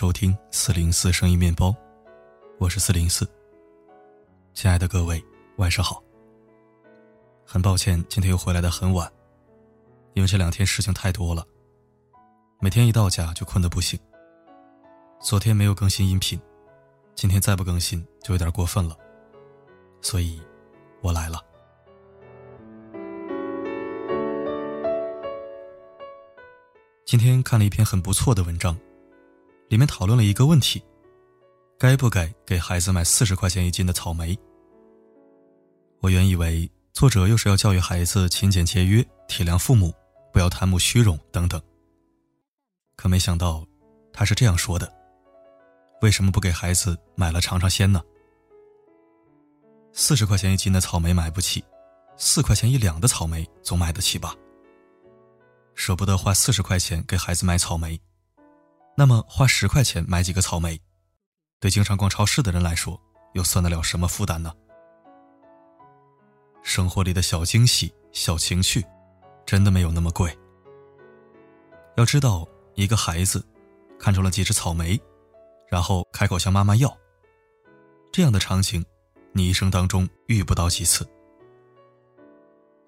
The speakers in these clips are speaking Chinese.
收听四零四声音面包，我是四零四。亲爱的各位，晚上好。很抱歉，今天又回来的很晚，因为这两天事情太多了，每天一到家就困得不行。昨天没有更新音频，今天再不更新就有点过分了，所以，我来了。今天看了一篇很不错的文章。里面讨论了一个问题：该不该给孩子买四十块钱一斤的草莓？我原以为作者又是要教育孩子勤俭节约、体谅父母、不要贪慕虚荣等等。可没想到，他是这样说的：为什么不给孩子买了尝尝鲜呢？四十块钱一斤的草莓买不起，四块钱一两的草莓总买得起吧？舍不得花四十块钱给孩子买草莓。那么花十块钱买几个草莓，对经常逛超市的人来说，又算得了什么负担呢？生活里的小惊喜、小情趣，真的没有那么贵。要知道，一个孩子看中了几只草莓，然后开口向妈妈要，这样的场景，你一生当中遇不到几次。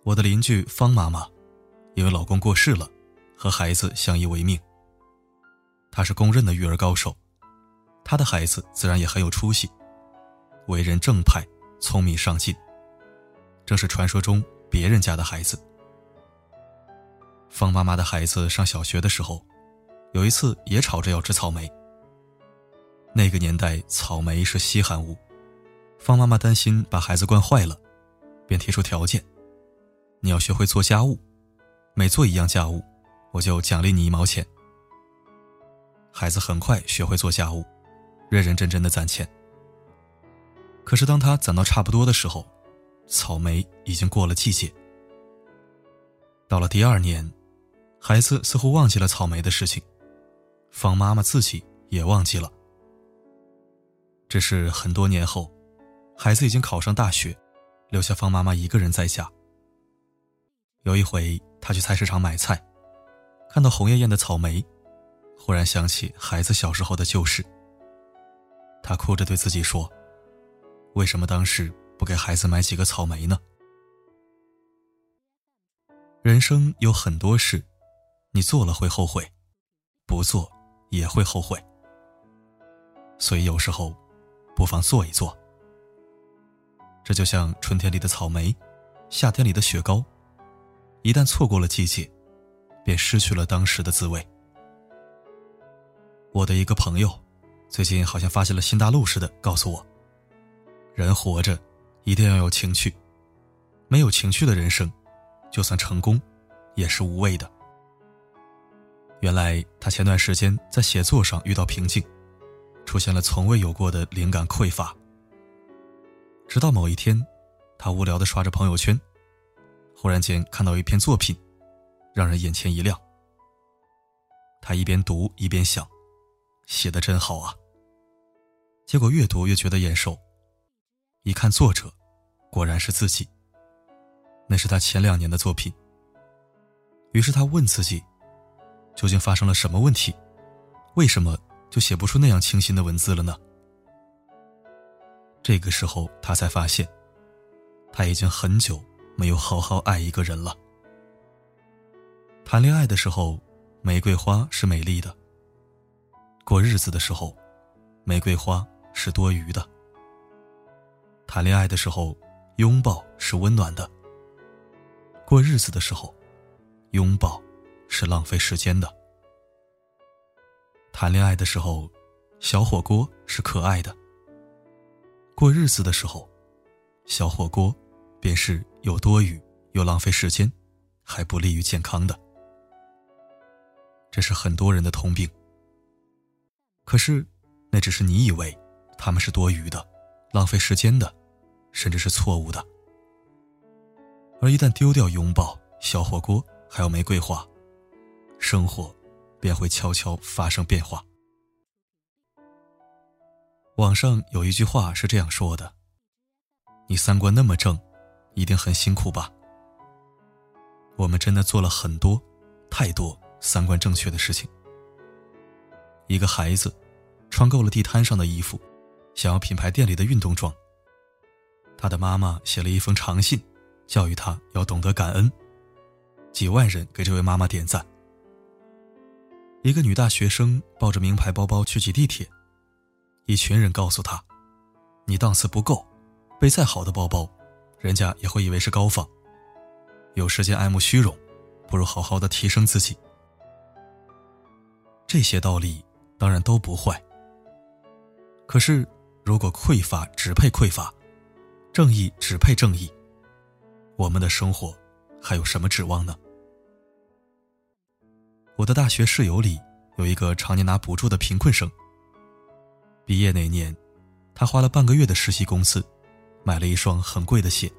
我的邻居方妈妈，因为老公过世了，和孩子相依为命。他是公认的育儿高手，他的孩子自然也很有出息，为人正派、聪明上进，正是传说中别人家的孩子。方妈妈的孩子上小学的时候，有一次也吵着要吃草莓。那个年代草莓是稀罕物，方妈妈担心把孩子惯坏了，便提出条件：你要学会做家务，每做一样家务，我就奖励你一毛钱。孩子很快学会做家务，认认真真的攒钱。可是当他攒到差不多的时候，草莓已经过了季节。到了第二年，孩子似乎忘记了草莓的事情，方妈妈自己也忘记了。这是很多年后，孩子已经考上大学，留下方妈妈一个人在家。有一回，他去菜市场买菜，看到红艳艳的草莓。忽然想起孩子小时候的旧事，他哭着对自己说：“为什么当时不给孩子买几个草莓呢？”人生有很多事，你做了会后悔，不做也会后悔。所以有时候，不妨做一做。这就像春天里的草莓，夏天里的雪糕，一旦错过了季节，便失去了当时的滋味。我的一个朋友，最近好像发现了新大陆似的，告诉我：人活着一定要有情趣，没有情趣的人生，就算成功，也是无谓的。原来他前段时间在写作上遇到瓶颈，出现了从未有过的灵感匮乏。直到某一天，他无聊的刷着朋友圈，忽然间看到一篇作品，让人眼前一亮。他一边读一边想。写的真好啊！结果越读越觉得眼熟，一看作者，果然是自己。那是他前两年的作品。于是他问自己，究竟发生了什么问题？为什么就写不出那样清新的文字了呢？这个时候他才发现，他已经很久没有好好爱一个人了。谈恋爱的时候，玫瑰花是美丽的。过日子的时候，玫瑰花是多余的；谈恋爱的时候，拥抱是温暖的；过日子的时候，拥抱是浪费时间的；谈恋爱的时候，小火锅是可爱的；过日子的时候，小火锅便是又多余又浪费时间，还不利于健康的。这是很多人的通病。可是，那只是你以为他们是多余的、浪费时间的，甚至是错误的。而一旦丢掉拥抱、小火锅，还有玫瑰花，生活便会悄悄发生变化。网上有一句话是这样说的：“你三观那么正，一定很辛苦吧？”我们真的做了很多、太多三观正确的事情。一个孩子。穿够了地摊上的衣服，想要品牌店里的运动装。他的妈妈写了一封长信，教育他要懂得感恩。几万人给这位妈妈点赞。一个女大学生抱着名牌包包去挤地铁，一群人告诉她：“你档次不够，背再好的包包，人家也会以为是高仿。有时间爱慕虚荣，不如好好的提升自己。”这些道理当然都不坏。可是，如果匮乏只配匮乏，正义只配正义，我们的生活还有什么指望呢？我的大学室友里有一个常年拿补助的贫困生。毕业那年，他花了半个月的实习工资，买了一双很贵的鞋。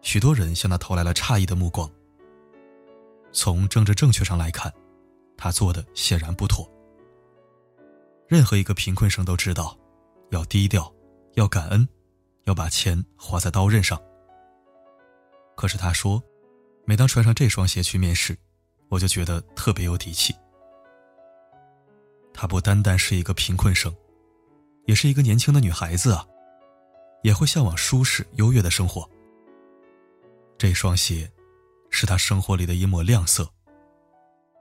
许多人向他投来了诧异的目光。从政治正确上来看，他做的显然不妥。任何一个贫困生都知道，要低调，要感恩，要把钱花在刀刃上。可是他说，每当穿上这双鞋去面试，我就觉得特别有底气。她不单单是一个贫困生，也是一个年轻的女孩子啊，也会向往舒适优越的生活。这双鞋，是她生活里的一抹亮色，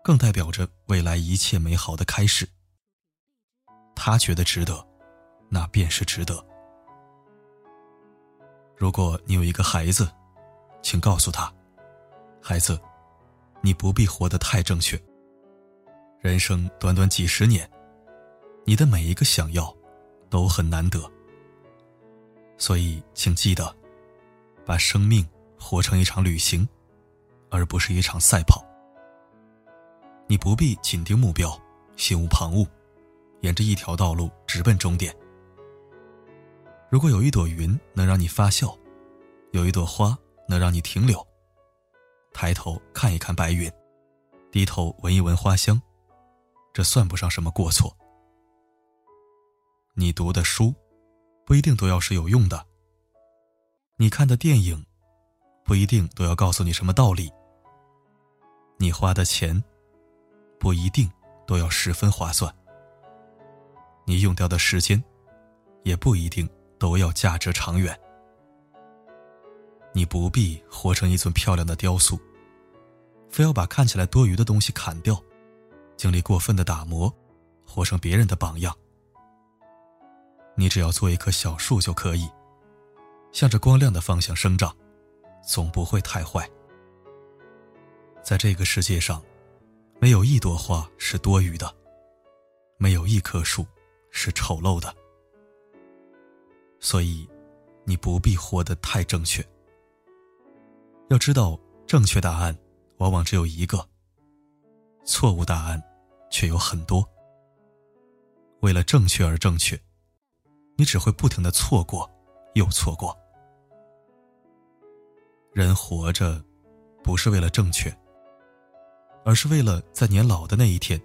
更代表着未来一切美好的开始。他觉得值得，那便是值得。如果你有一个孩子，请告诉他，孩子。你不必活得太正确。人生短短几十年，你的每一个想要，都很难得。所以，请记得，把生命活成一场旅行，而不是一场赛跑。你不必紧盯目标，心无旁骛，沿着一条道路直奔终点。如果有一朵云能让你发笑，有一朵花能让你停留。抬头看一看白云，低头闻一闻花香，这算不上什么过错。你读的书，不一定都要是有用的；你看的电影，不一定都要告诉你什么道理；你花的钱，不一定都要十分划算；你用掉的时间，也不一定都要价值长远。你不必活成一尊漂亮的雕塑，非要把看起来多余的东西砍掉，经历过分的打磨，活成别人的榜样。你只要做一棵小树就可以，向着光亮的方向生长，总不会太坏。在这个世界上，没有一朵花是多余的，没有一棵树是丑陋的。所以，你不必活得太正确。要知道，正确答案往往只有一个，错误答案却有很多。为了正确而正确，你只会不停的错过，又错过。人活着，不是为了正确，而是为了在年老的那一天，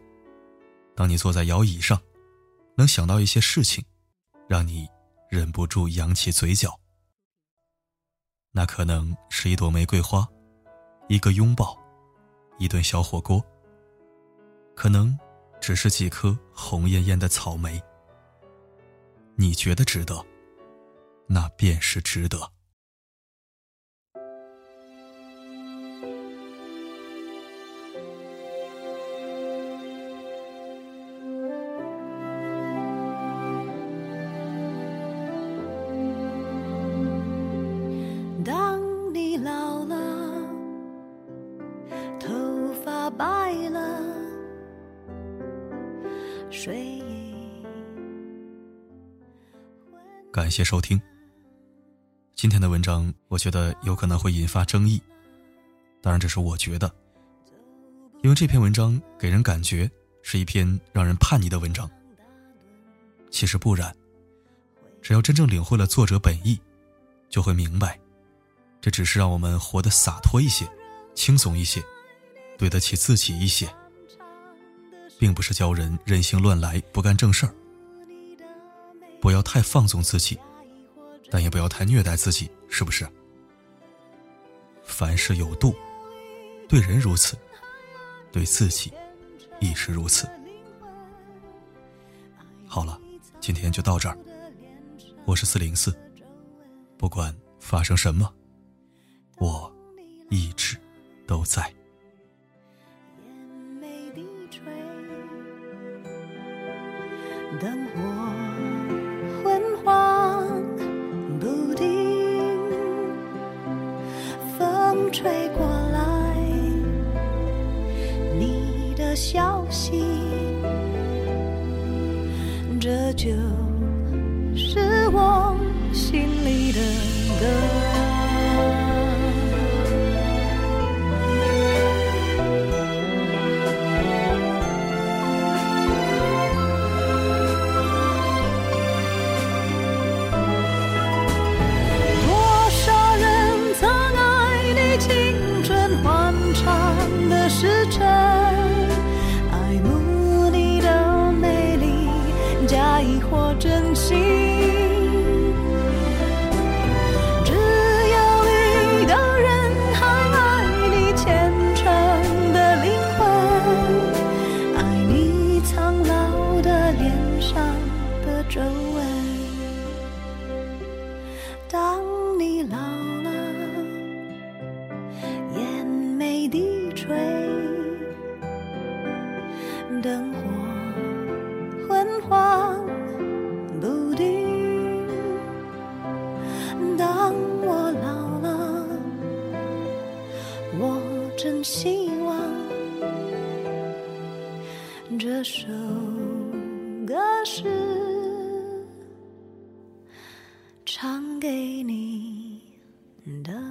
当你坐在摇椅上，能想到一些事情，让你忍不住扬起嘴角。那可能是一朵玫瑰花，一个拥抱，一顿小火锅。可能只是几颗红艳艳的草莓。你觉得值得，那便是值得。感谢收听。今天的文章，我觉得有可能会引发争议，当然这是我觉得，因为这篇文章给人感觉是一篇让人叛逆的文章。其实不然，只要真正领会了作者本意，就会明白，这只是让我们活得洒脱一些、轻松一些、对得起自己一些，并不是教人任性乱来、不干正事儿。不要太放纵自己，但也不要太虐待自己，是不是？凡事有度，对人如此，对自己亦是如此。好了，今天就到这儿。我是四零四，不管发生什么，我一直都在。灯火风吹过来，你的消息，这就爱或真心。唱给你的。